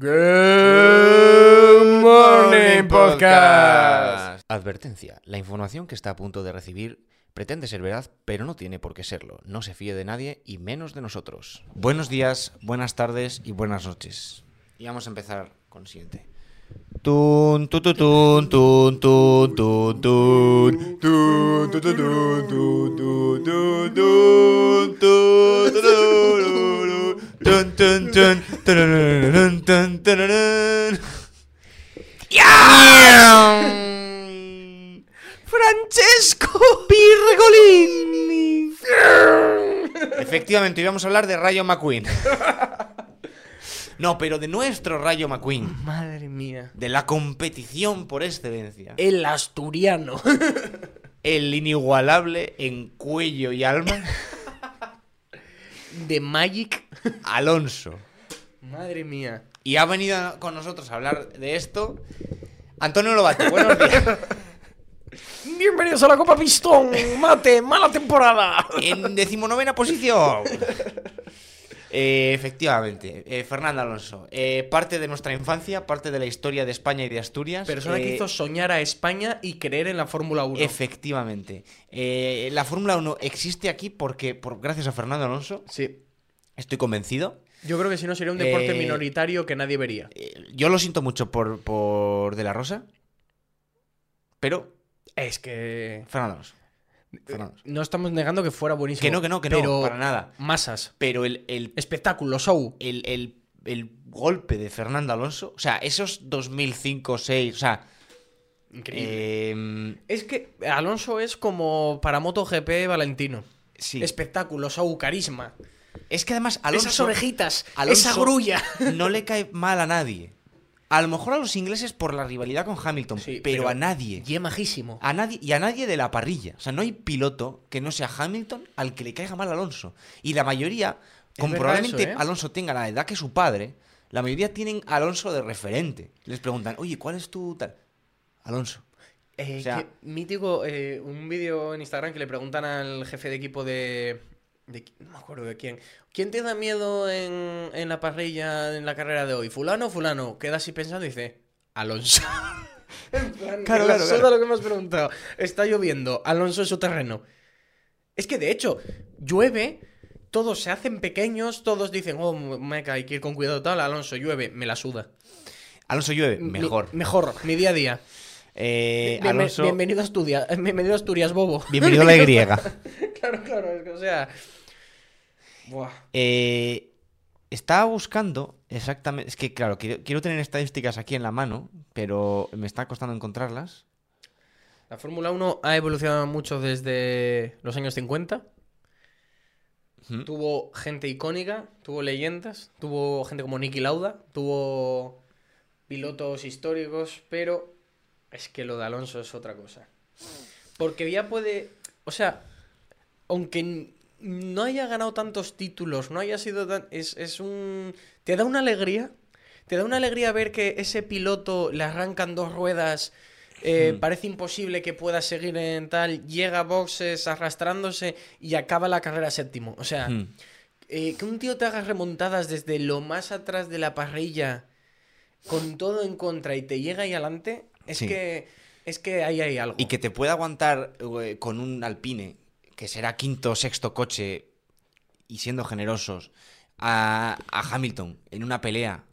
Good Morning Podcast. Advertencia. La información que está a punto de recibir pretende ser verdad, pero no tiene por qué serlo. No se fíe de nadie y menos de nosotros. Buenos días, buenas tardes y buenas noches. Y vamos a empezar con el siguiente. Tun, tu, tu, tun, tun, tun, tun, tun. Tun, tu, tu, tun, tun, tun, tun, tun, tun. Tun, tun, tun. Francesco Pirgolini. Efectivamente, hoy vamos a hablar de Rayo McQueen. No, pero de nuestro Rayo McQueen. Madre mía. De la competición por excelencia. El asturiano. El inigualable en cuello y alma, De Magic. Alonso. Madre mía. Y ha venido con nosotros a hablar de esto. Antonio Lobato, buenos días. Bienvenidos a la Copa Pistón. Mate, mala temporada. En decimonovena posición. Eh, efectivamente, eh, Fernando Alonso. eh, parte de nuestra infancia, parte de la historia de España y de Asturias. Persona que hizo soñar a España y creer en la Fórmula 1. Efectivamente. La Fórmula 1 existe aquí porque, por, gracias a Fernando Alonso, Sí. estoy convencido. Yo creo que si no sería un deporte minoritario que nadie vería. Yo lo siento mucho por, por De La Rosa, pero Es que. Fernando Alonso. Alonso. No estamos negando que fuera buenísimo. Que no, que no, que no, pero para nada. Masas. Pero el, el, Espectáculo, show. el, el- el golpe de Fernando Alonso, o sea, esos 2005, 6, o sea, Increíble. eh, Es que Alonso es como para MotoGP Valentino. sí. Espectáculo, show, carisma. Es que además Alonso Esas orejitas, Alonso esa grulla. no le cae mal a nadie. A lo mejor a los ingleses por la rivalidad con Hamilton, Sí, pero, pero- a nadie. Y es majísimo. A nadie y a nadie de la parrilla. O sea, no hay piloto que no sea Hamilton al que le caiga mal Alonso. Y la mayoría, como probablemente eso, ¿eh? Alonso tenga la edad que su padre, la mayoría tienen a Alonso de referente. Les preguntan, oye, ¿cuál es tu tal? Alonso. Eh, o sea- que- mítico, eh, un vídeo en Instagram que le preguntan al jefe de equipo de, de- No me acuerdo de quién. ¿Quién te da miedo en, en la parrilla en la carrera de hoy? ¿Fulano o fulano? Queda así pensando y dice... Alonso. En plan, Claro, claro, claro. lo que me has preguntado. Está lloviendo. Alonso es su terreno. Es que de hecho, llueve, todos se hacen pequeños, todos dicen, oh, meca, hay que ir con cuidado tal. Alonso llueve, me la suda. Alonso llueve, Mi- mejor. mejor, mi día a día. Eh, Alonso, Bienvenido a Asturias, bienvenido a Asturias, bobo. bienvenido a la Y. claro, claro, es que, o sea. Buah. Eh, estaba buscando exactamente. Es que, claro, quiero, quiero tener estadísticas aquí en la mano, pero me está costando encontrarlas. La Fórmula 1 ha evolucionado mucho desde los años 50. Ujú. Tuvo gente icónica, tuvo leyendas, tuvo gente como Niki Lauda, tuvo pilotos históricos, pero es que lo de Alonso es otra cosa. Porque ya puede, o sea, aunque no haya ganado tantos títulos, no haya sido tan... Es, es un... Te da una alegría, te da una alegría ver que ese piloto le arrancan dos ruedas, eh, parece imposible que pueda seguir en tal, llega a boxes arrastrándose y acaba la carrera séptimo. O sea, eh, que un tío te haga remontadas desde lo más atrás de la parrilla con todo en contra y te llega ahí adelante, es Sí. que es que ahí hay algo. Y que te pueda aguantar eh, con un Alpine, que será quinto o sexto coche, y siendo generosos, a, a Hamilton en una pelea.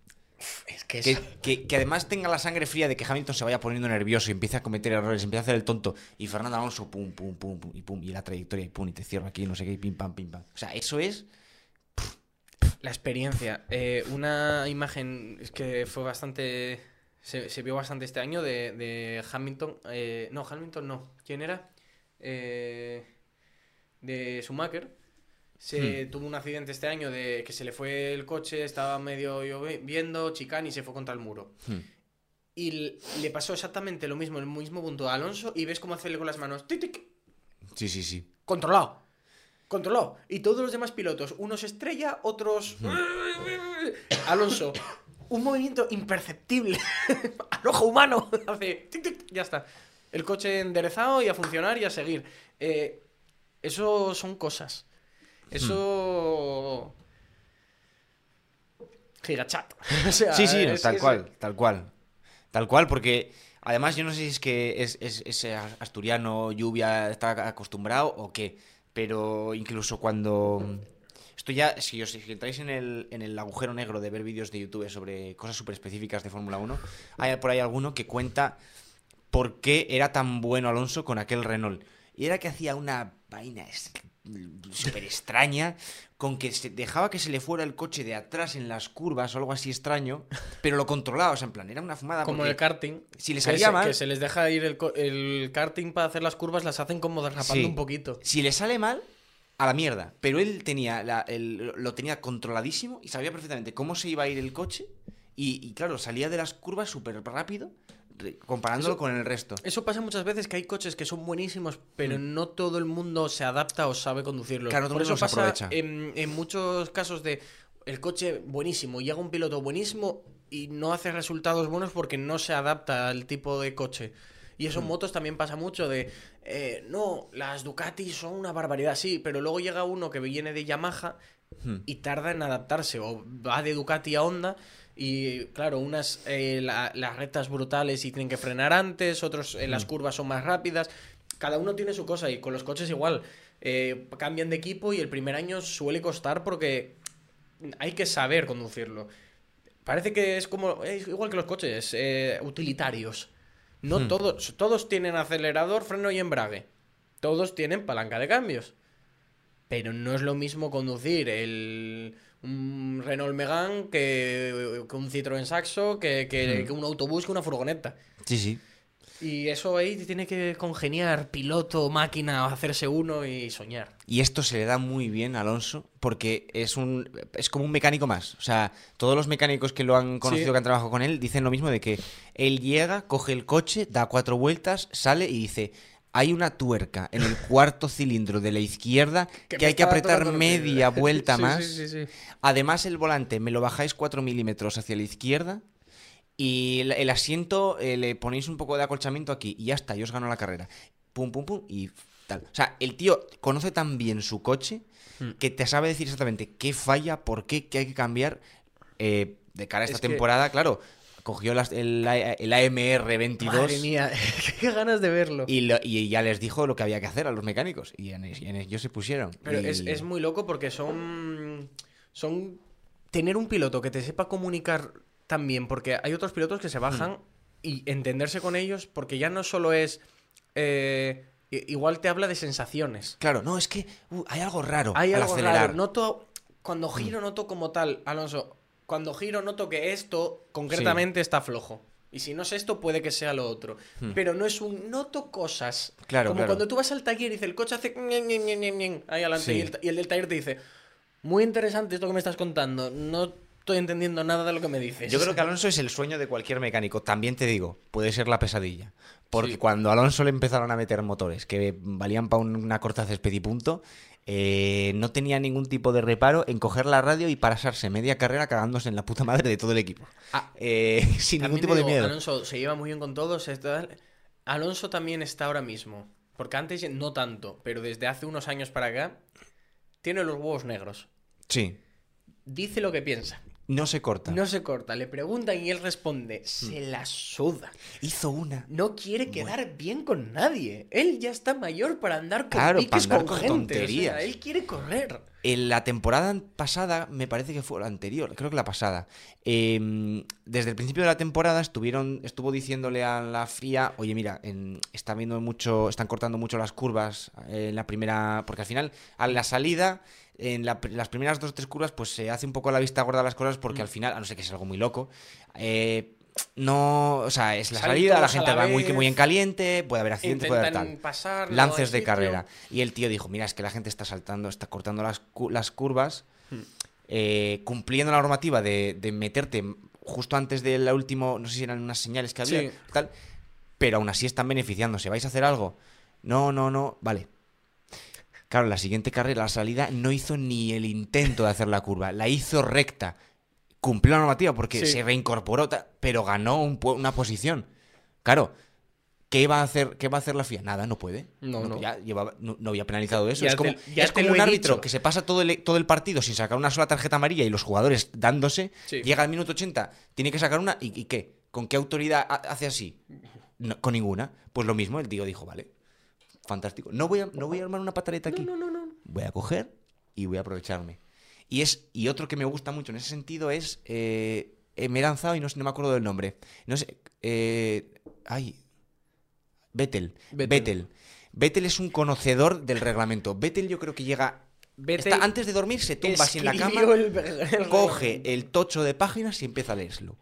es que, es- Que, que- además tenga la sangre fría de que Hamilton se vaya poniendo nervioso y empiece a cometer errores, empieza a hacer el tonto. Y Fernando Alonso, pum, pum, pum, pum, y pum, y la trayectoria, y pum, y te cierro aquí, no sé qué, y pim, pam, pim, pam. O sea, eso es. la experiencia. Eh, una imagen es que fue bastante. Se, se vio bastante este año de, de Hamilton. eh, no, Hamilton no. ¿Quién era? Eh, de Schumacher. Se tuvo un accidente este año de que se le fue el coche, estaba medio lloviendo, chicán y se fue contra el muro. Hmm. Y le pasó exactamente lo mismo, en el mismo punto a Alonso y ves cómo hacerle con las manos. tic, tic, Sí, sí, sí. Controlado. Controlado. Y todos los demás pilotos, unos estrella, otros. Alonso. Un movimiento imperceptible. Al ojo humano. Hace. tic, ya está. El coche enderezado y a funcionar y a seguir. Eh, eso son cosas. Eso. gigachat. O sea, Sí, sí, tal cual, tal cual. Tal cual, porque además yo no sé si es que es, es- es asturiano, lluvia, está acostumbrado o qué, pero incluso cuando... Esto ya, si os si entráis en el, en el agujero negro de ver vídeos de YouTube sobre cosas súper específicas de Fórmula 1, hay por ahí alguno que cuenta por qué era tan bueno Alonso con aquel Renault. Y era que hacía una vaina súper extraña, con que se dejaba que se le fuera el coche de atrás en las curvas o algo así extraño, pero lo controlaba, o sea, en plan, era una fumada. Como el karting. si le que salía se- mal- Que se les deja ir el, el karting para hacer las curvas, las hacen como derrapando Sí. un poquito. Si le sale mal, a la mierda. Pero él tenía la- el- lo tenía controladísimo y sabía perfectamente cómo se iba a ir el coche. Y, y claro, salía de las curvas súper rápido, comparándolo Eso- con el resto. Eso pasa muchas veces que hay coches que son buenísimos, pero no todo el mundo se adapta o sabe conducirlos. Mm. Claro, no todo Por el eso mundo se pasa aprovecha. en, en muchos casos de el coche buenísimo, llega un piloto buenísimo y no hace resultados buenos porque no se adapta al tipo de coche. Y eso en Mm. motos también pasa mucho de, eh, no, las Ducati son una barbaridad, sí, pero luego llega uno que viene de Yamaha Hmm. y tarda en adaptarse. O va de Ducati a Honda y, claro, unas eh, la- las rectas brutales y tienen que frenar antes, otros en las curvas son más rápidas. Cada uno tiene su cosa y con los coches igual. Eh, cambian de equipo y el primer año suele costar porque hay que saber conducirlo. Parece que es como, es igual que los coches, eh, utilitarios. No Hmm. todos, todos tienen acelerador, freno y embrague. Todos tienen palanca de cambios. Pero no es lo mismo conducir el un Renault Megane que, que un Citroën Saxo, que, que- Hmm. que un autobús, que una furgoneta. Sí, sí. Y eso ahí tiene que congeniar piloto, máquina, hacerse uno y soñar. Y esto se le da muy bien a Alonso porque es un es como un mecánico más. O sea, todos los mecánicos que lo han conocido, Sí. que han trabajado con él, dicen lo mismo de que él llega, coge el coche, da cuatro vueltas, sale y dice, hay una tuerca en el cuarto cilindro de la izquierda que, hay que apretar media pies". vuelta Sí, más. sí, sí, sí. Además, el volante me lo bajáis 4 milímetros hacia la izquierda y el, el asiento eh, le ponéis un poco de acolchamiento aquí y ya está, yo os gano la carrera. Pum, pum, pum y tal. O sea, el tío conoce tan bien su coche Hmm. que te sabe decir exactamente qué falla, por qué, qué hay que cambiar eh, de cara a esta Es que- temporada. Claro, cogió las- el, el AMR 22 Madre mía, qué ganas de verlo. y, lo- y ya les dijo lo que había que hacer a los mecánicos y en, y en ellos se pusieron. Pero Y- es, es muy loco porque son. Son. Tener un piloto que te sepa comunicar tan bien, porque hay otros pilotos que se bajan y entenderse con ellos, porque ya no solo es. eh, igual te habla de sensaciones. Claro, no, es que uh, hay algo raro Hay al algo acelerar. raro. Noto. Cuando giro, noto como tal, Alonso. Cuando giro, noto que esto concretamente está flojo. Y si no es esto, puede que sea lo otro. Pero no es un. Noto cosas. Claro, Como claro. cuando tú vas al taller y dice el coche hace. ahí adelante. Sí. Y, el, y el del taller te dice. Muy interesante esto que me estás contando. No estoy entendiendo nada de lo que me dices. Yo creo que Alonso es el sueño de cualquier mecánico. También te digo, puede ser la pesadilla. Porque Sí. cuando a Alonso le empezaron a meter motores que valían para una corta césped y punto, eh, no tenía ningún tipo de reparo en coger la radio y pasarse media carrera cagándose en la puta madre de todo el equipo. Ah, Eh, sin ningún tipo de miedo. Alonso se lleva muy bien con todos. Alonso también está ahora mismo. Porque antes no tanto, pero desde hace unos años para acá, tiene los huevos negros. Sí, Dice lo que piensa. No se corta. No se corta. Le preguntan y él responde. Se la suda. Hizo una. No quiere quedar bien con nadie. Él ya está mayor para andar con Claro, piques para andar con, con gente. o sea, tonterías. él quiere correr. En la temporada pasada, me parece que fue la anterior, creo que la pasada. eh, desde el principio de la temporada estuvieron, estuvo diciéndole a la FIA, oye, mira, en- está viendo mucho, están cortando mucho las curvas eh, en la primera. Porque al final, a la salida, en la las primeras dos o tres curvas, pues se hace un poco la vista gorda las cosas, Mm. porque al final, a no ser que es algo muy loco. eh, no, o sea, es la Salen salida, la a gente la va muy, muy en caliente, puede haber accidentes, puede haber tal pasar. lances de carrera. Y el tío dijo, mira, es que la gente está saltando, está cortando las, cu- las curvas, Hmm. eh, cumpliendo la normativa de, de meterte justo antes de la último, no sé si eran unas señales que había, Sí. tal, pero aún así están beneficiándose. ¿Vais a hacer algo? No, no, no, vale. Claro, la siguiente carrera, la salida, no hizo ni el intento de hacer la curva, la hizo recta. Cumplió la normativa porque Sí. se reincorporó, pero ganó un una posición. Claro, ¿Qué va a hacer, qué va a hacer la FIA? Nada, no puede. No, no. Ya llevaba- no, no había penalizado eso. Ya es como, te- ya es te como lo un árbitro dicho. que se pasa todo el, todo el partido sin sacar una sola tarjeta amarilla y los jugadores dándose. Sí. Llega al minuto 80, tiene que sacar una. ¿Y, y qué? ¿Con qué autoridad ha- hace así? No, con ninguna. Pues lo mismo, el tío dijo, vale, fantástico. No voy a, no voy a armar una pataleta aquí. No, no, no. Voy a coger y voy a aprovecharme. Y, es, y otro que me gusta mucho en ese sentido es. eh, eh, me he lanzado y no, sé- no me acuerdo del nombre. No sé. eh, ay. Vettel. Vettel. Vettel. Vettel es un conocedor del reglamento. Vettel yo creo que llega. Vettel está- antes de dormir se tumba así en la cama, escribió el- el coge el tocho de páginas y empieza a leerlo.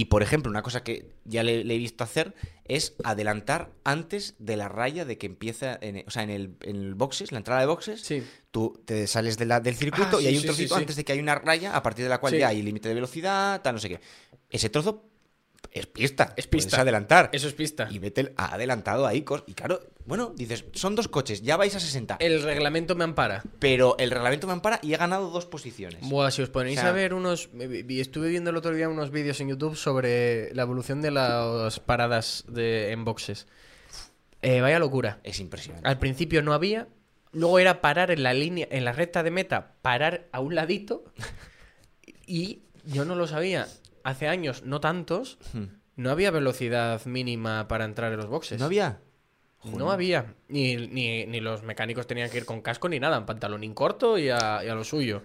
Y por ejemplo, una cosa que ya le, le he visto hacer es adelantar antes de la raya de que empieza, en, o sea, en el, en el boxes, la entrada de boxes, Sí. tú te sales de la- del circuito Ah, y sí, hay un trocito sí, antes de que hay una raya a partir de la cual ya hay límite de velocidad, tal, no sé qué. Ese trozo es pista. Es puedes pista. adelantar. Eso es pista. Y Vettel ha adelantado ahí. Y claro, bueno, dices, son dos coches, ya vais a 60. El reglamento me ampara. Pero el reglamento me ampara y he ganado dos posiciones. Buah, si os ponéis O sea- a ver unos. Estuve viendo el otro día unos vídeos en YouTube sobre la evolución de las paradas de, en boxes. Eh, vaya locura. Es impresionante. Al principio no había. Luego era parar en la línea, en la recta de meta, parar a un ladito. Y yo no lo sabía. Hace años, no tantos, Hmm. no había velocidad mínima para entrar en los boxes. ¿No había? No había. Ni, ni- ni los mecánicos tenían que ir con casco ni nada, en pantalonín corto y a, y a lo suyo.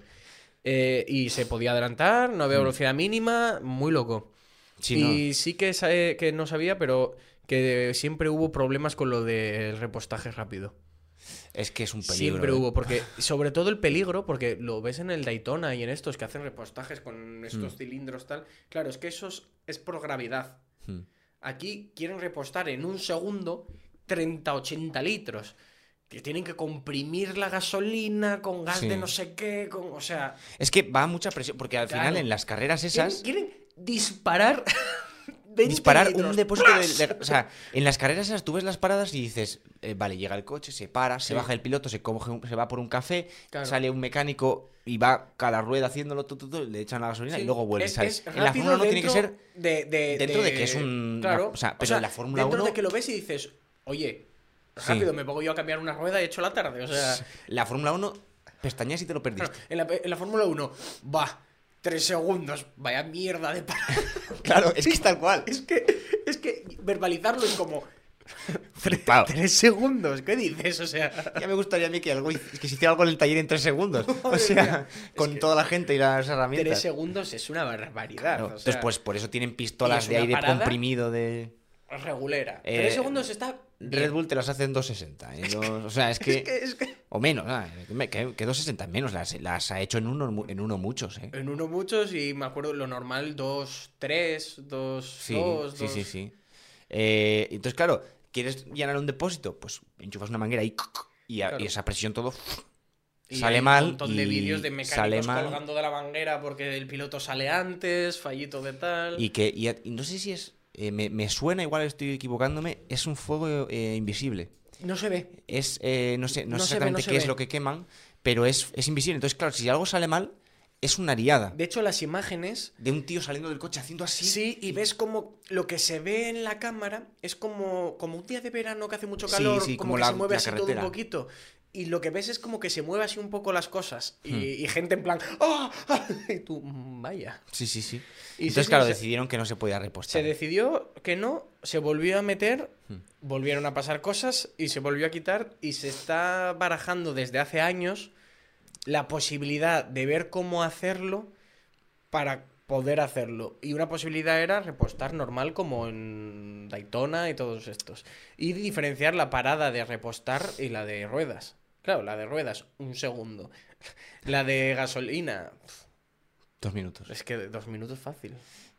Eh, y se podía adelantar, no había velocidad mínima, muy loco. Hmm. Sí, no. y sí que, eh, que no sabía, pero que siempre hubo problemas con lo del repostaje rápido. Es que es un peligro. Siempre ¿eh? hubo, porque sobre todo el peligro, porque lo ves en el Daytona y en estos que hacen repostajes con estos Hmm. cilindros tal. Claro, es que eso es- es por gravedad. Hmm. Aquí quieren repostar en un segundo 30, 80 litros. Que tienen que comprimir la gasolina con gas Sí. de no sé qué, con, o sea, Es que va a mucha presión, porque al Claro. final en las carreras quieren, esas... quieren disparar 20 disparar litros. un depósito de, de- O sea, en las carreras esas tú ves las paradas y dices, eh, vale, llega el coche, se para, se baja el piloto, se, coge un- se va por un café, Claro. sale un mecánico y va cada rueda haciéndolo, tu, tu, tu, le echan la gasolina Sí, y luego vuelve. es- ¿sabes? es en la Fórmula 1 tiene que dentro ser... de, de- dentro de que es un- Claro, o sea, pero en la Fórmula dentro 1 de que lo ves y dices, oye, Sí. rápido, me pongo yo a cambiar una rueda y he hecho la tarde. O sea, La Fórmula 1, pestañas y te lo perdiste. claro, en la, en la Fórmula 1, va, tres segundos, vaya mierda de parada. Claro, es que es tal cual. Es que, es que verbalizarlo es como. Tres segundos, ¿qué dices? O sea. Ya me gustaría a mí que, algo, que se hiciera algo en el taller en tres segundos. o sea, mía. con que- toda la gente y las Tres herramientas. segundos es una barbaridad. Claro, o sea, Entonces, pues por eso tienen pistolas de aire parada- comprimido de... regulera. Eh, Tres segundos está. bien. Red Bull te las hace en 260. en dos- o sea, es que... Es que, es que- O menos, que, que 260 menos. Las, las ha hecho en uno, en uno muchos, ¿eh? En uno muchos y me acuerdo lo normal, dos, tres, dos, Sí, dos, sí, dos. sí, sí. Eh, entonces, claro, ¿quieres llenar un depósito? Pues enchufas una manguera y, y, a- Claro. y esa presión todo Y sale hay mal. Un montón de vídeos de sale mecánicos mal. colgando de la manguera porque el piloto sale antes, fallito de tal. Y que y no sé si es. Eh, me, me suena, igual estoy equivocándome. Es un fuego eh, invisible. No se ve. Es. eh, no sé, no No sé se ve, no exactamente qué es ve. lo que queman, pero es, es invisible. Entonces, claro, si algo sale mal, es una riada. De hecho, las imágenes De un tío saliendo del coche haciendo así. Sí, y ves como lo que se ve en la cámara es como, como un día de verano que hace mucho Sí, calor, sí, como, como que la- se mueve así todo un poquito. Y lo que ves es como que se mueve así un poco las cosas. Y, Hmm. y gente en plan, ah", Y tú, "Mm, vaya. Sí, sí, sí. Y Entonces, sí, claro, se- decidieron que no se podía Se repostar. decidió que no, se volvió a meter, Hmm. volvieron a pasar cosas y se volvió a quitar. Y se está barajando desde hace años la posibilidad de ver cómo hacerlo para poder hacerlo. Y una posibilidad era repostar normal como en Daytona y todos estos. Y diferenciar la parada de repostar y la de ruedas. Claro, la de ruedas, un segundo. La de gasolina, Dos minutos. es que dos minutos fácil.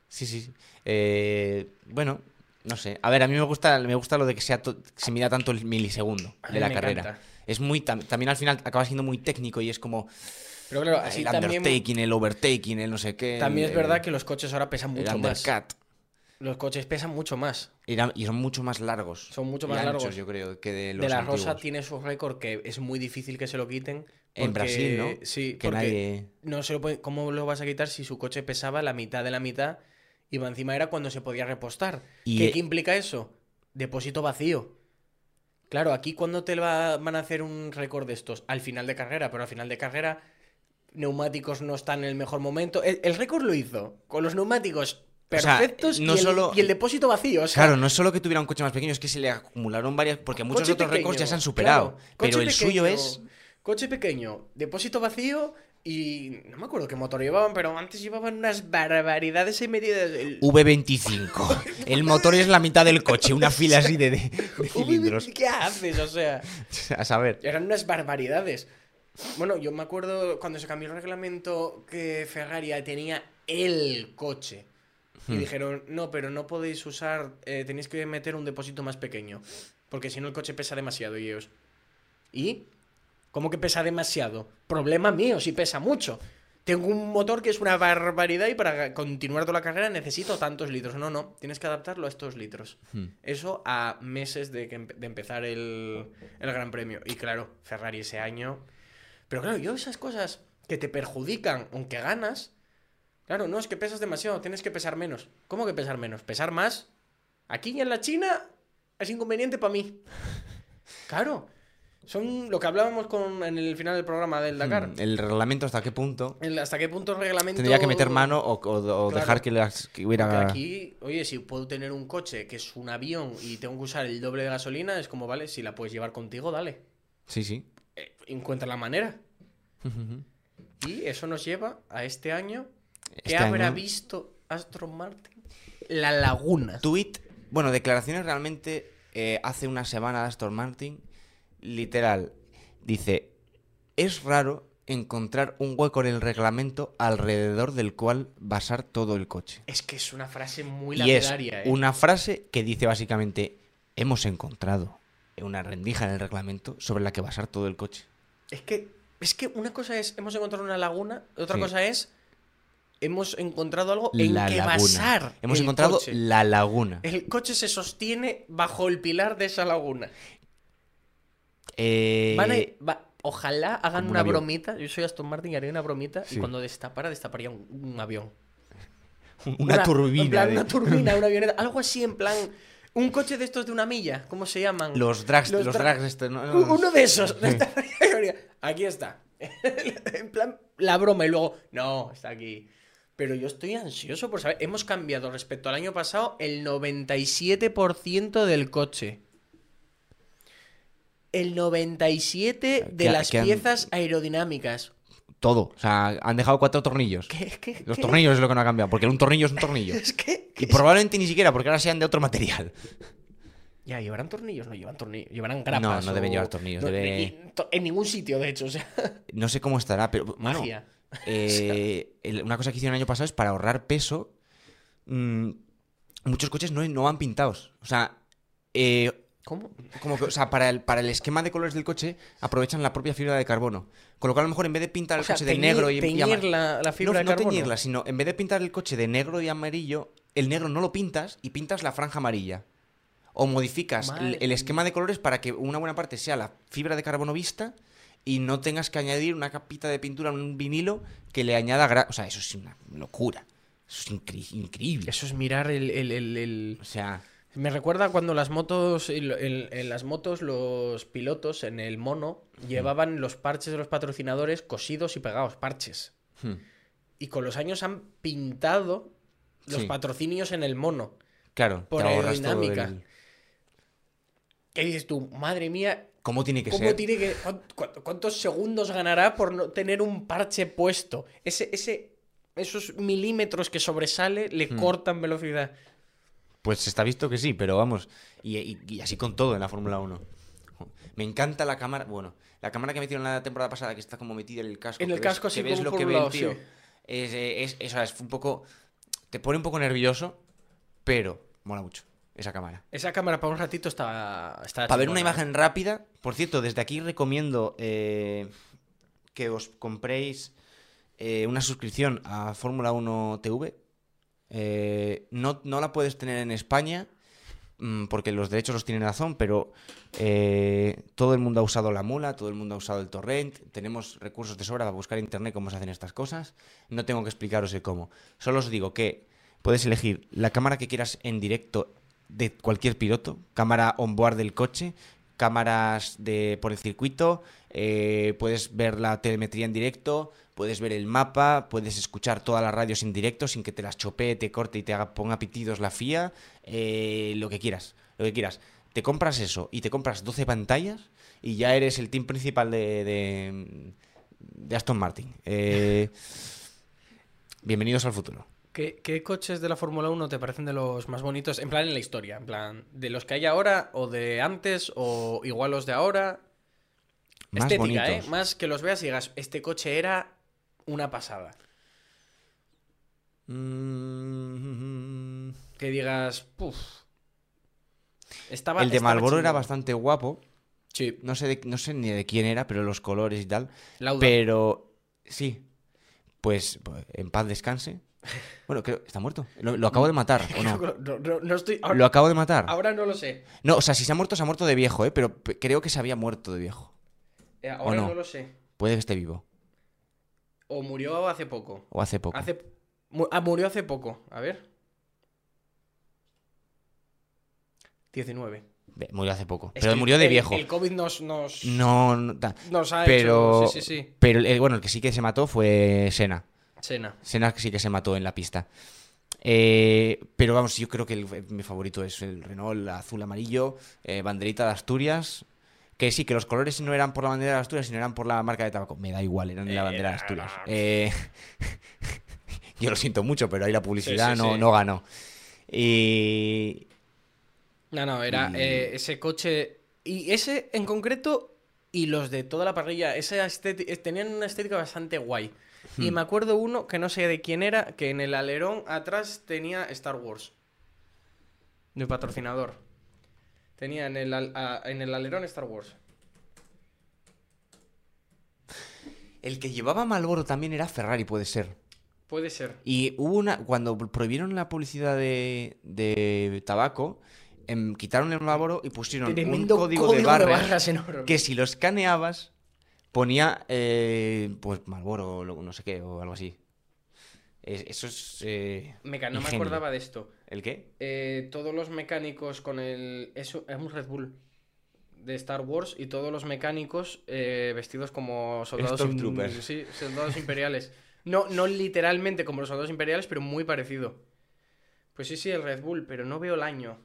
Sí, sí. sí. Eh, bueno, no sé. A ver, a mí me gusta, me gusta lo de que sea se mida tanto el milisegundo A de la carrera. encanta. Es muy tam- también al final acaba siendo muy técnico y es como Pero claro, así el también, undertaking, el overtaking, el no sé qué. también el- es verdad el- que los coches ahora pesan el mucho más. Los coches pesan mucho más. Y son mucho más largos. Son mucho y más anchos, largos. yo creo, que de los de la Rosa tiene su récord que es muy difícil que se lo quiten. En Brasil, ¿no? Sí, Que porque nadie... no se lo puede- ¿Cómo lo vas a quitar si su coche pesaba la mitad de la mitad Y encima era cuando se podía repostar. Y, ¿Qué, eh, qué implica eso? Depósito vacío. Claro, aquí cuando te va- van a hacer un récord de estos, al final de carrera, pero al final de carrera, neumáticos no están en el mejor momento. El, el récord lo hizo con los neumáticos O sea, perfectos no y, el, solo- y el depósito vacío. o sea, Claro, no es solo que tuviera un coche más pequeño, es que se le acumularon varias. Porque muchos otros récords ya se han superado. claro, pero el suyo es. Coche pequeño, depósito vacío y. No me acuerdo qué motor llevaban, pero antes llevaban unas barbaridades ahí metidas. El... V25. El motor es la mitad del coche, una fila así de, de- de cilindros. ¿Qué haces? O sea, A saber. eran unas barbaridades. Bueno, yo me acuerdo cuando se cambió el reglamento que Ferrari tenía el coche. Y Hmm. dijeron, no, pero no podéis usar, eh, tenéis que meter un depósito más pequeño. Porque si no el coche pesa demasiado. Y ellos, ¿y? ¿Cómo que pesa demasiado? Problema mío, si pesa mucho. Tengo un motor que es una barbaridad y para continuar toda la carrera necesito tantos litros. No, no, tienes que adaptarlo a estos litros. Hmm. Eso a meses de, que de empezar el, el Gran Premio. Y claro, Ferrari ese año. Pero claro, yo esas cosas que te perjudican, aunque ganas. Claro, no, es que pesas demasiado, tienes que pesar menos. ¿Cómo que pesar menos? ¿Pesar más? Aquí y en la China es inconveniente para mí. Claro. Son lo que hablábamos con, en el final del programa del Dakar. Mm, El reglamento hasta qué punto. El- ¿Hasta qué punto el reglamento... Tendría que meter mano o, o- o Claro. dejar que, las, que hubiera. Porque aquí, oye, si puedo tener un coche que es un avión y tengo que usar el doble de gasolina, es como, vale, si la puedes llevar contigo, dale. Sí, sí. Eh, encuentra la manera. Y eso nos lleva a este año. ¿Qué Este habrá visto Aston Martin? La laguna. Tweet, bueno, declaraciones realmente eh, hace una semana de Aston Martin, literal, dice, es raro encontrar un hueco en el reglamento alrededor del cual basar todo el coche. Es que es una frase muy Y es lapidaria, ¿eh? una frase que dice básicamente, hemos encontrado una rendija en el reglamento sobre la que basar todo el coche. Es que, es que una cosa es, hemos encontrado una laguna, otra Sí. cosa es, hemos encontrado algo en La que laguna. basar. Hemos el encontrado coche. la laguna. El coche se sostiene bajo el pilar de esa laguna. Eh, Van a- va- ojalá hagan como una bromita. Yo soy Aston Martin y haría una bromita. Sí. Y cuando destapara, destaparía un, un avión. una, turbina. En plan, de- una turbina, una avioneta. Algo así, en plan. Un coche de estos de una milla. ¿Cómo se llaman? Los drags, Los los. U- Uno de esos. Aquí está. en plan, la broma. Y luego, no, está aquí. Pero yo estoy ansioso por saber. Hemos cambiado respecto al año pasado el 97% del coche. El 97% de las han- piezas aerodinámicas. Todo. O sea, han dejado cuatro tornillos. ¿Qué, qué, Los qué? tornillos es lo que no ha cambiado, porque un tornillo es un tornillo. Es que. Y probablemente ni siquiera, porque ahora sean de otro material. Ya, ¿llevarán tornillos? No llevan tornillos. Llevarán grapas. no deben o- llevar tornillos, no, debe- En ningún sitio, de hecho. O sea, No sé cómo estará, pero bueno, magia. Eh, el- una cosa que hicieron el año pasado es para ahorrar peso. mm, muchos coches no, no van pintados. O sea, eh, ¿Cómo? como que, o sea, para el, para el esquema de colores del coche aprovechan la propia fibra de carbono. Con lo cual, a lo mejor en vez de pintar O el sea, coche de negro y, y teñir ama- la, la fibra no, de no carbono. teñirla, sino en vez de pintar el coche de negro y amarillo, el negro no lo pintas y pintas la franja amarilla. O modificas el esquema de colores para que una buena parte sea la fibra de carbono vista y no tengas que añadir una capita de pintura, un vinilo que le añada gra- O sea, eso es una locura. Eso es incre- increíble. Eso es mirar el, el- el- el- O sea, Me recuerda cuando las motos, en, en- en las motos los pilotos en el mono llevaban los parches de los patrocinadores cosidos y pegados, parches. hmm, Y con los años han pintado los Sí. patrocinios en el mono. claro, Por aerodinámica. el- ¿Qué dices tú? Madre mía, ¿Cómo tiene que ¿cómo ser? tiene que, ¿cuántos segundos ganará por no tener un parche puesto? Ese, ese, esos milímetros que sobresale le Hmm. cortan velocidad. Pues está visto que sí, pero vamos. Y, y- y así con todo en la Fórmula 1. Me encanta la cámara. Bueno, la cámara que metieron la temporada pasada, que está como metida en el casco. En que el ves- casco, que así ves como lo que ve el tío. sí. Es, es, eso es un poco. Te pone un poco nervioso, pero mola mucho esa cámara. Esa cámara para un ratito está, está Para ver una ¿eh? imagen rápida, por cierto, desde aquí recomiendo eh, que os compréis eh, una suscripción a Fórmula 1 TV. Eh, no, no la puedes tener en España mm, porque los derechos los tiene Dazón, pero todo el mundo ha usado la mula, todo el mundo ha usado el torrent, tenemos recursos de sobra para buscar en internet cómo se hacen estas cosas. No tengo que explicaros el cómo. Solo os digo que puedes elegir la cámara que quieras en directo de cualquier piloto, cámara on-board del coche, cámaras de, por el circuito, eh, puedes ver la telemetría en directo, puedes ver el mapa, puedes escuchar todas las radios en directo sin que te las chopee, te corte y te haga, ponga pitidos la FIA, eh, lo que quieras, lo que quieras. Te compras eso y te compras 12 pantallas y ya eres el team principal de, de, de Aston Martin. Eh, bienvenidos al futuro. ¿Qué, qué coches de la Fórmula 1 te parecen de los más bonitos? En plan, en la historia. En plan, de los que hay ahora, o de antes, o igual los de ahora. Más Estética, bonitos. ¿eh? Más que los veas y digas, este coche era una pasada. Mm, Que digas, puff. Estaba, el de estaba Marlboro era bastante guapo. Sí, No sé, de- no sé ni de quién era, pero los colores y tal. Lauda. Pero sí, pues pues, en paz descanse. Bueno, creo está muerto. Lo, lo acabo de matar, ¿o no? No, no- no estoy. Ahora, Lo acabo de matar. ahora no lo sé. No, o sea, si se ha muerto, se ha muerto de viejo, ¿eh? Pero pe- creo que se había muerto de viejo. Eh, ahora no? no? lo sé. Puede que esté vivo. O murió hace poco. O hace poco. Hace... ah, murió hace poco. A ver. 19. Ve, Murió hace poco. Es pero murió de el- viejo. El COVID nos. nos... No, no Nos ha pero, hecho. Sí, sí, sí. pero el, bueno, el que sí que se mató fue Sena. Sena. Senna sí que se mató en la pista. Eh, pero vamos, yo creo que el- mi favorito es el Renault azul amarillo, eh, banderita de Asturias. Que sí, que los colores no eran por la bandera de Asturias, sino eran por la marca de tabaco. Me da igual, eran de la bandera de Asturias. Eh, yo lo siento mucho, pero ahí la publicidad Sí, sí, no, sí. no ganó. Y No, no, era Y- eh, ese coche. Y ese en concreto. Y los de toda la parrilla. Esa tenían una estética bastante guay. Y Hmm. me acuerdo uno que no sé de quién era. Que en el alerón atrás tenía Star Wars. De patrocinador. Tenía en el, al- a- en el alerón Star Wars. el que llevaba Malboro también era Ferrari, puede ser. Puede ser. Y hubo una. Cuando prohibieron la publicidad de, de tabaco, em, quitaron el Malboro y pusieron Tremendo un código, de barras enorme. que si lo escaneabas ponía eh, pues Malboro o no sé qué o algo así. Es- eso es eh, Meca, no me acordaba de esto. ¿El qué? Eh, todos los mecánicos con el. Eso es un Red Bull de Star Wars y todos los mecánicos eh, vestidos como soldados, sí, soldados imperiales. No, no literalmente como los soldados imperiales, pero muy parecido. Pues sí, sí, el Red Bull, pero no veo el año.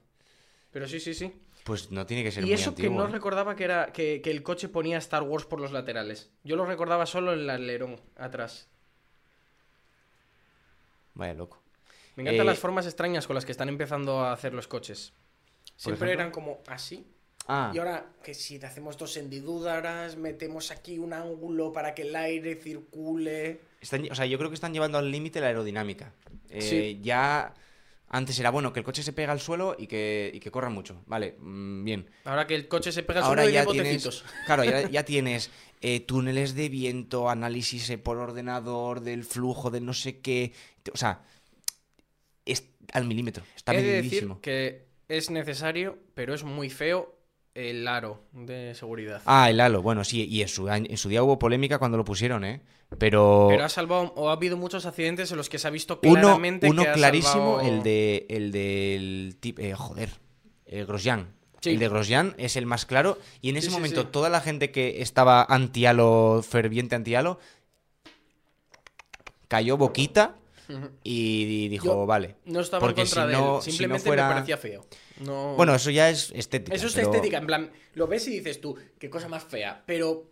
Pero sí, sí, sí. Pues no tiene que ser Y muy eso antiguo. que no ¿eh? recordaba que era que, que el coche ponía Star Wars por los laterales. Yo lo recordaba solo en el alerón atrás. Vaya loco. Me encantan Eh, las formas extrañas con las que están empezando a hacer los coches. Siempre eran como así. Ah, Y ahora que si te hacemos dos hendiduras, metemos aquí un ángulo para que el aire circule. están- o sea, yo creo que están llevando al límite la aerodinámica. Eh, Sí. Ya antes era bueno que el coche se pega al suelo y que, y que corra mucho. Vale, mm, bien. Ahora que el coche se pega al Ahora suelo y ya de tienes, claro, ya, ya tienes eh, túneles de viento, análisis eh, por ordenador del flujo de no sé qué. O sea, es al milímetro. Está He de decir que es necesario, pero es muy feo el aro de seguridad. Ah, el halo. Bueno, sí, y en su, año- en su día hubo polémica cuando lo pusieron, ¿eh? Pero, Pero ha salvado, o ha habido muchos accidentes en los que se ha visto uno, claramente uno que ha clarísimo, salvado- el de el del tip, eh, joder, el Grosjean. Sí. El de Grosjean es el más claro. Y en ese Sí, momento, sí. toda la gente que estaba anti-halo, ferviente anti-halo, cayó boquita. Y dijo, vale. No estaba Porque en contra si de no- él, si no simplemente fuera- me parecía feo. No... Bueno, eso ya es estética. Eso es pero- estética, en plan, lo ves y dices tú, qué cosa más fea. Pero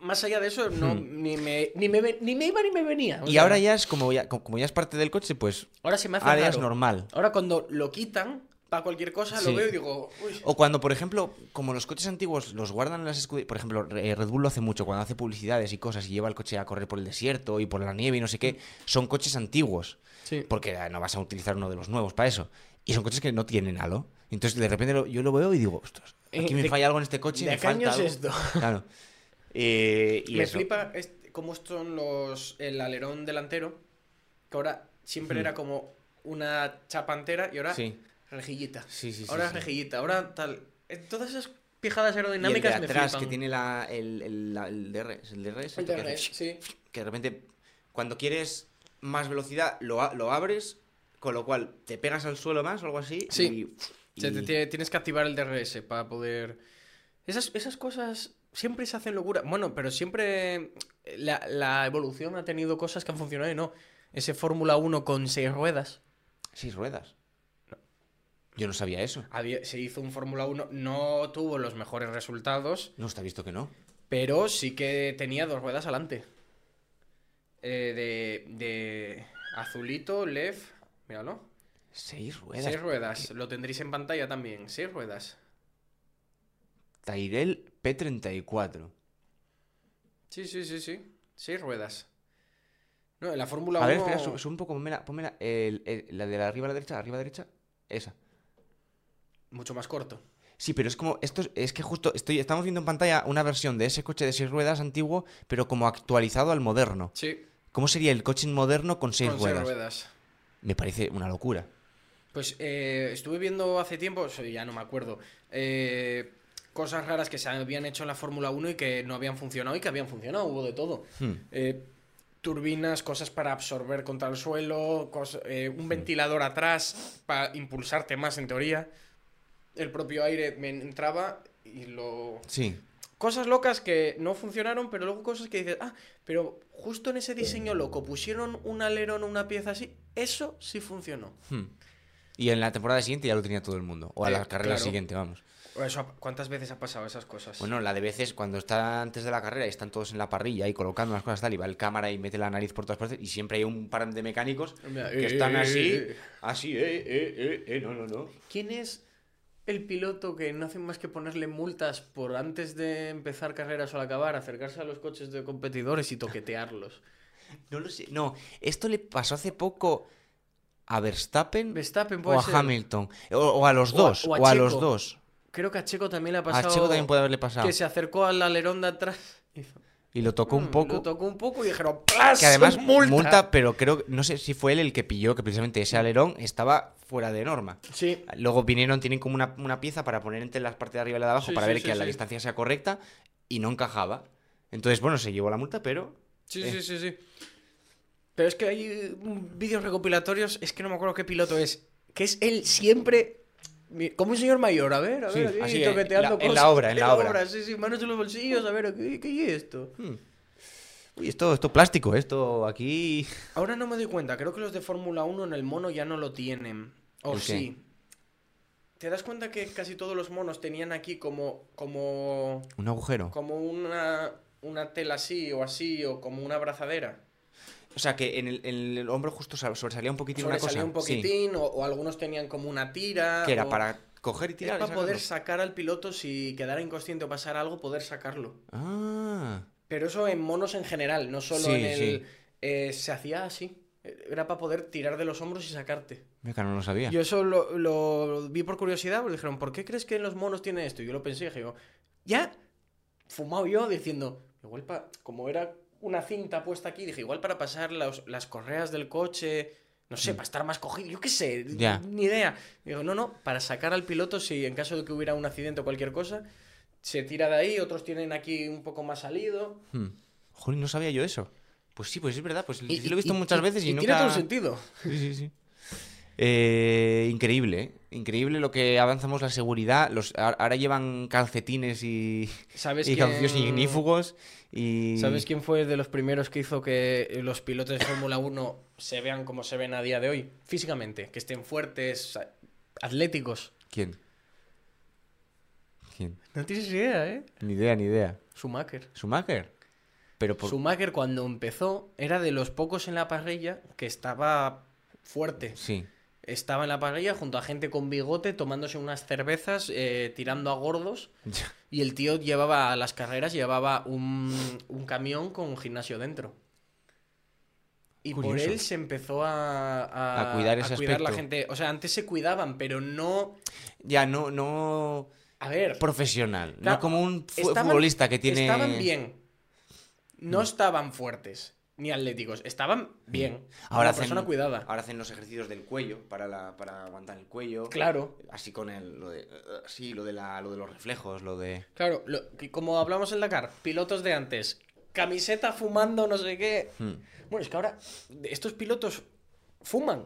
más allá de eso, no, Hmm. ni, me, ni, me, ni me iba ni me venía. Y sea, ahora ya es como ya, como ya es parte del coche, pues ahora se me hace ahora ya es normal. Ahora cuando lo quitan para cualquier cosa, Sí. lo veo y digo, uy. O cuando, por ejemplo, como los coches antiguos los guardan en las escuderías, por ejemplo, eh, Red Bull lo hace mucho, cuando hace publicidades y cosas y lleva el coche a correr por el desierto y por la nieve y no sé qué, son coches antiguos, Sí. porque eh, no vas a utilizar uno de los nuevos para eso. Y son coches que no tienen halo. Entonces, de repente lo- yo lo veo y digo, ostras, aquí Eh, me de- falla algo en este coche, ¿De me qué falta año es algo". esto? Claro. Eh, y me eso. flipa este- cómo son los el alerón delantero, que ahora siempre Hmm. era como una chapa entera y ahora Sí. Rejillita. Sí, sí, sí, ahora sí. rejillita, ahora tal. Todas esas pijadas Y el de aerodinámicas me atrás flipan. que tiene la, el, el, la- el DRS, el DRS, El que sí. que de repente cuando quieres más velocidad lo, lo abres, con lo cual te pegas al suelo más o algo así. Sí. y- y- tienes que activar el DRS para poder. Esas, esas cosas siempre se hacen locura. Bueno, pero siempre la, la evolución ha tenido cosas que han funcionado y no. Ese Fórmula 1 con seis ruedas. Seis ruedas. Yo no sabía eso. Había- se hizo un Fórmula 1, no tuvo los mejores resultados, No está visto que no. pero sí que tenía dos ruedas adelante. Eh, de, de azulito, Lev, míralo. Seis ruedas. Seis ruedas, lo tendréis en pantalla también, seis ruedas. Tyrell P34. Sí, sí, sí, sí. Seis ruedas. No, en la Fórmula A 1. ver, espera, sube, sube un poco, pónmela, pónmela, el- el- la de la arriba a la derecha, arriba a la derecha, esa. Mucho más corto. Sí, pero es como, esto es, es que justo, estoy, estamos viendo en pantalla una versión de ese coche de seis ruedas antiguo, pero como actualizado al moderno. Sí, ¿Cómo sería el coche moderno con seis con ruedas? seis ruedas. Me parece una locura. Pues eh, estuve viendo hace tiempo, ya no me acuerdo, eh, cosas raras que se habían hecho en la Fórmula 1 y que no habían funcionado y que habían funcionado, hubo de todo. Hmm. Eh, turbinas, cosas para absorber contra el suelo, eh, un ventilador atrás para impulsarte más en teoría. El propio aire me entraba y lo... Sí. Cosas locas que no funcionaron, pero luego cosas que dices, ah, pero justo en ese diseño loco pusieron un alerón o una pieza así, eso sí funcionó. Hmm. Y en la temporada siguiente ya lo tenía todo el mundo. O a Eh, la carrera claro. siguiente, vamos. Eso, ¿Cuántas veces ha pasado esas cosas? Bueno, la de veces cuando está antes de la carrera y están todos en la parrilla y colocando las cosas tal, y va el cámara y mete la nariz por todas partes, y siempre hay un par de mecánicos Mira, que eh, están eh, así, eh, eh. así, eh, eh, eh, eh, no, no, no. ¿Quién es el piloto que no hace más que ponerle multas por antes de empezar carreras o al acabar, acercarse a los coches de competidores y toquetearlos? No lo sé. No, esto le pasó hace poco a Verstappen Verstappen o a ser. Hamilton. O, o a los O a- dos. o O a a, los dos. Creo que a Checo también le ha A pasado. Checo también puede haberle pasado. Que se acercó al alerón de atrás. Hizo, Y lo tocó un "Mm", poco. Lo tocó un poco y dijeron ¡Plas! Que además multa! multa. pero creo, no sé si fue él el que pilló que precisamente ese alerón estaba fuera de norma. Sí, Luego vinieron, tienen como una, una pieza para poner entre las partes de arriba y la de abajo Sí, para sí, ver sí, que la distancia sea correcta y no encajaba. Entonces, bueno, se llevó la multa, pero sí, Eh. sí, sí, sí. Pero es que hay vídeos recopilatorios, es que no me acuerdo qué piloto es. Que es él siempre. Como un señor mayor, a ver, a Sí, ver, aquí, así, en toqueteando la- en la cosas. obra, en la obra. Sí, sí, manos en los bolsillos, a ver, ¿qué, qué es esto? Hmm. Uy, esto, esto plástico, esto aquí. Ahora no me doy cuenta, creo que los de Fórmula 1 en el mono ya no lo tienen. O sí. ¿Te das cuenta que casi todos los monos tenían aquí como. como. Un agujero. como una. una tela así o así, o como una abrazadera? O sea, que en el, en el hombro justo sal- sobresalía un poquitín una cosa. Sobresalía un Sí. poquitín, o, o algunos tenían como una tira. Que era o- para coger y tirar. y para poder sacar al piloto si quedara inconsciente o pasara algo, poder sacarlo. Ah. Pero eso en monos en general, no solo Sí, en el. sí. eh, se hacía así. Era para poder tirar de los hombros y sacarte. Mira, que no lo sabía. Yo eso lo, lo vi por curiosidad, porque dijeron, ¿por qué crees que en los monos tiene esto? Y yo lo pensé y dije, ya, fumado yo diciendo, igual para, como era una cinta puesta aquí, dije, igual para pasar los- las correas del coche, no sé, para estar más cogido, yo qué sé, Mm. Ni idea. Digo, no, no, para sacar al piloto si en caso de que hubiera un accidente o cualquier cosa, se tira de ahí, otros tienen aquí un poco más salido. Hmm. Joder, no sabía yo eso. Pues sí, pues es verdad. Pues Y- sí lo he visto y- muchas y- veces y, y nunca. tiene todo el sentido. Sí, sí, sí. Eh, increíble, ¿eh? Increíble lo que avanzamos la seguridad. Los, ahora llevan calcetines y, ¿Sabes y quién- ignífugos y... ¿Sabes quién fue de los primeros que hizo que los pilotos de Fórmula 1 se vean como se ven a día de hoy? Físicamente, que estén fuertes, atléticos. ¿Quién? ¿Quién? No tienes idea, ¿eh? Ni idea, ni idea. Schumacher. ¿Schumacher? Pero por... Schumacher cuando empezó era de los pocos en la parrilla que estaba fuerte. Sí. Estaba en la parrilla junto a gente con bigote tomándose unas cervezas, eh, tirando a gordos. Y el tío llevaba a las carreras, llevaba un, un camión con un gimnasio dentro. Y por él se empezó a, a, A cuidar ese la aspecto. gente. O sea, antes se cuidaban, pero no. Ya, no, no... A ver. Profesional. Claro, no como un estaban- futbolista que tiene... Estaban bien. Mm. No estaban fuertes ni atléticos. Estaban bien. Ahora Una hacen, persona cuidada. ahora hacen los ejercicios del cuello para, la, para aguantar el cuello. Claro. Así con el, lo de, eh, sí, lo de, la, lo de los reflejos, lo de... Claro, lo- que como hablamos en Dakar, pilotos de antes, camiseta fumando, no sé qué. Hmm. Bueno, es que ahora estos pilotos fuman.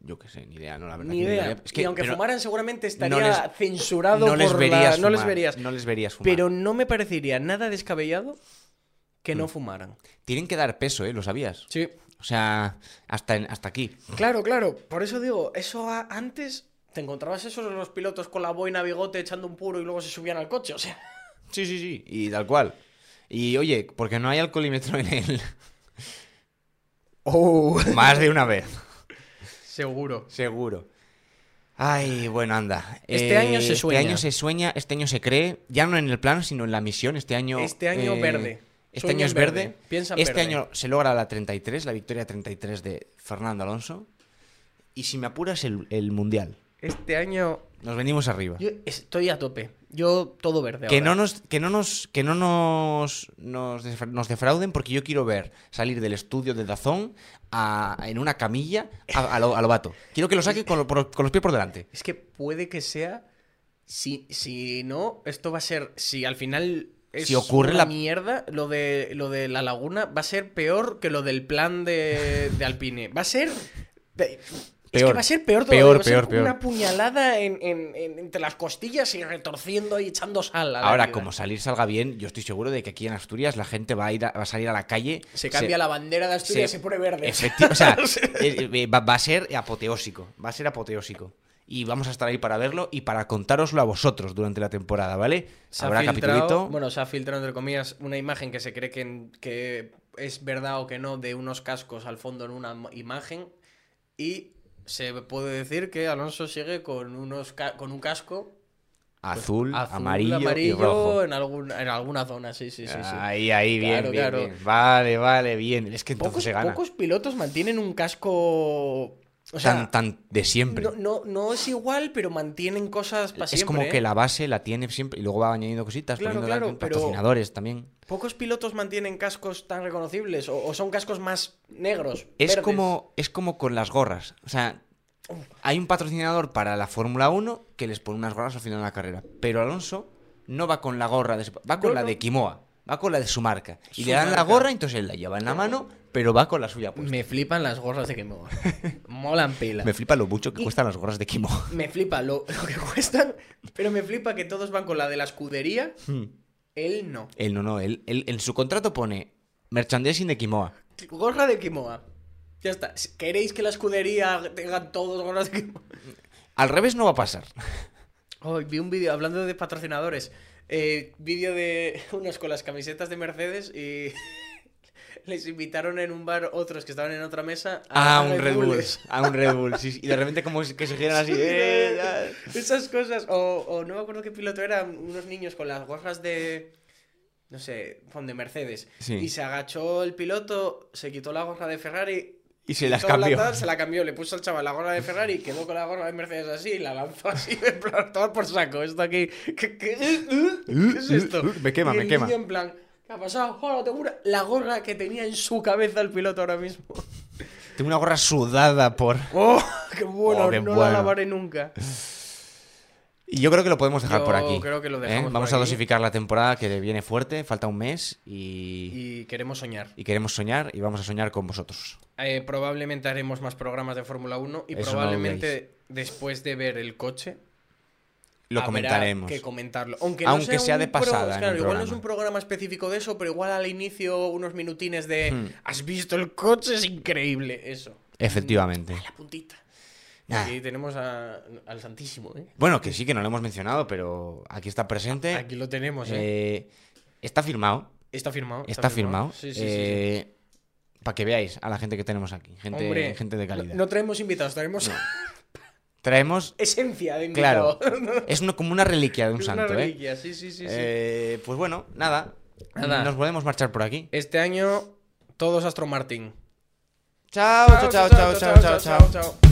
Yo qué sé, ni idea, no la verdad. Ni idea. Es que, y aunque fumaran, seguramente estaría no les- censurado no les por la- verías No les verías. No les verías fumar. Pero no me parecería nada descabellado que Mm. no fumaran. Tienen que dar peso, ¿eh? ¿Lo sabías? Sí. O sea, hasta, en- hasta aquí. Claro, claro. Por eso digo, eso a- antes te encontrabas esos los pilotos con la boina bigote echando un puro y luego se subían al coche. O sea, Sí, sí, sí. Y tal cual. Y oye, porque no hay alcoholímetro en él. oh. Más de una vez. seguro. Seguro. Ay, bueno, anda. Este año se sueña. Este año se sueña, este año se cree, ya no en el plan, sino en la misión. Este año. Este año eh, verde. Este año es verde. verde. Piensa en este verde. año se logra la 33, la victoria 33 de Fernando Alonso. Y si me apuras, el, el mundial. Este año Nos venimos arriba. yo estoy a tope. Yo todo verde. Que ahora. no nos, que no nos, que no nos, nos, defra- nos defrauden porque yo quiero ver salir del estudio de Dazón a- en una camilla a, a lo, a lo vato. Quiero que lo saque con, lo- por- con los pies por delante. Es que puede que sea. Si, si no, esto va a ser. Si al final. Es Si ocurre la- mierda, lo de, lo de la laguna va a ser peor que lo del plan de, de Alpine. Va a ser. de- Es que Peor. va a ser peor todavía. Peor, va a ser peor, peor. Una puñalada en, en- en- entre las costillas y retorciendo y echando sal. a la Ahora, como salir salga bien, yo estoy seguro de que aquí en Asturias la gente va a ir a, va a salir a la calle. Se cambia la bandera de Asturias y se pone verde. O sea, eh, eh, va, va a ser apoteósico. Va a ser apoteósico. Y vamos a estar ahí para verlo y para contároslo a vosotros durante la temporada, ¿vale? Se Habrá capitulito. bueno, se ha filtrado entre comillas una imagen que se cree que, que es verdad o que no de unos cascos al fondo en una ma- imagen y se puede decir que Alonso sigue con unos con un casco azul, azul, amarillo, amarillo y rojo. en algún en alguna zona, sí, sí, sí, sí. Ahí, ahí, bien, Claro, bien, claro. bien. Vale, vale, bien. Es que entonces Pocos, se gana. pocos pilotos mantienen un casco o sea, tan, tan de siempre. no, no, no es igual, pero mantienen cosas para es como que la base la tiene siempre y luego va añadiendo cositas, Claro, claro, patrocinadores también. Pocos pilotos mantienen cascos tan reconocibles o, o son cascos más negros. Es verdes. como, es como con las gorras. O sea, hay un patrocinador para la Fórmula 1 que les pone unas gorras al final de la carrera. Pero Alonso no va con la gorra de va con No, la de Kimoa, va con la de su marca. Y Su le dan la gorra, entonces él la lleva en la mano, pero va con la suya puesta. Me flipan las gorras de Kimoa. Molan pila. Me flipa lo mucho que Y- cuestan las gorras de Kimoa. Me flipa lo, lo que cuestan, pero me flipa que todos van con la de la escudería. Él no. Él no, no, él, él- en su contrato pone merchandising de Kimoa. Gorra de Kimoa. Ya está. ¿Queréis que la escudería tenga todos gorras de Kimoa? Al revés no va a pasar. Hoy vi un vídeo hablando de patrocinadores. Eh, vídeo de unos con las camisetas de Mercedes y les invitaron en un bar otros que estaban en otra mesa Ah, a un Red Bull. Bulls. A un Red Bull, sí, sí. Y de repente como que se giran así. Sí, eh. Esas cosas. O, o no me acuerdo qué piloto eran, unos niños con las gorras de. No sé, de Mercedes. Sí. Y se agachó el piloto, se quitó la gorra de Ferrari. Y se las la cambió. se la cambió, le puso al chaval la gorra de Ferrari, quedó con la gorra de Mercedes así y la lanzó así, en plan, tomar por saco. Esto aquí. ¿Qué, qué- qué es esto? Me quema, Y me el quema. niño en plan, ¿qué ha pasado? Joder, te juro, La gorra que tenía en su cabeza el piloto ahora mismo. Tengo una gorra sudada por. ¡Oh! ¡Qué bueno! Oh, no bueno. la lavaré nunca. Y yo creo que lo podemos dejar Yo por aquí. creo que lo ¿eh? por Vamos a dosificar la temporada que viene fuerte, falta un mes y, Y queremos soñar. y queremos soñar y vamos a soñar con vosotros. Eh, probablemente haremos más programas de Fórmula 1 y Eso no lo probablemente después de ver el coche Lo comentaremos. que comentarlo. Aunque, Aunque sea de pasada claro, igual no es un programa específico de eso, pero igual al inicio unos minutines de Hmm. ¿Has visto el coche? Es increíble. Eso. Efectivamente. A la puntita. Y Ah. Aquí tenemos a- al Santísimo, ¿eh? Bueno, que sí, que no lo hemos mencionado, pero aquí está presente. Aquí lo tenemos, ¿eh? Eh, está firmado. Está firmado. Está firmado. Sí, sí, sí, sí. Para que veáis a la gente que tenemos aquí. Gente, Hombre, gente de calidad. no traemos invitados, traemos Traemos. esencia de invitado. Claro. Es una- como una reliquia de un Es santo, una ¿eh? reliquia, sí, sí, sí. sí. Eh, Pues bueno, nada. Nada. Nos podemos marchar por aquí. Este año, todos Astro Martin. chao, chao, chao, chao, chao, chao. chao. chao.